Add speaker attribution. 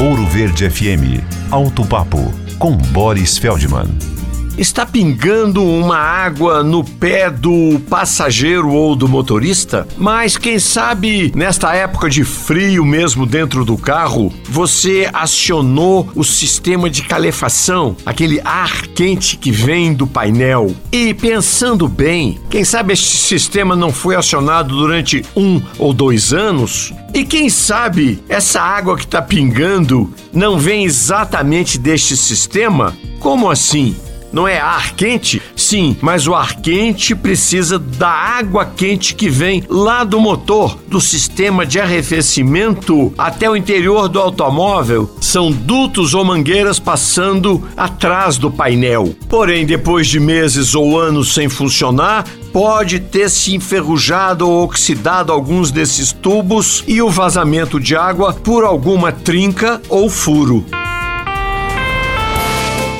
Speaker 1: Ouro Verde FM. Alto Papo com Boris Feldman.
Speaker 2: Está pingando uma água no pé do passageiro ou do motorista? Mas quem sabe nesta época de frio mesmo dentro do carro, você acionou o sistema de calefação, aquele ar quente que vem do painel. E pensando bem, quem sabe este sistema não foi acionado durante um ou dois anos? E quem sabe essa água que está pingando não vem exatamente deste sistema? Como assim? Não é ar quente? Sim, mas o ar quente precisa da água quente que vem lá do motor, do sistema de arrefecimento até o interior do automóvel. São dutos ou mangueiras passando atrás do painel. Porém, depois de meses ou anos sem funcionar, pode ter se enferrujado ou oxidado alguns desses tubos e o vazamento de água por alguma trinca ou furo.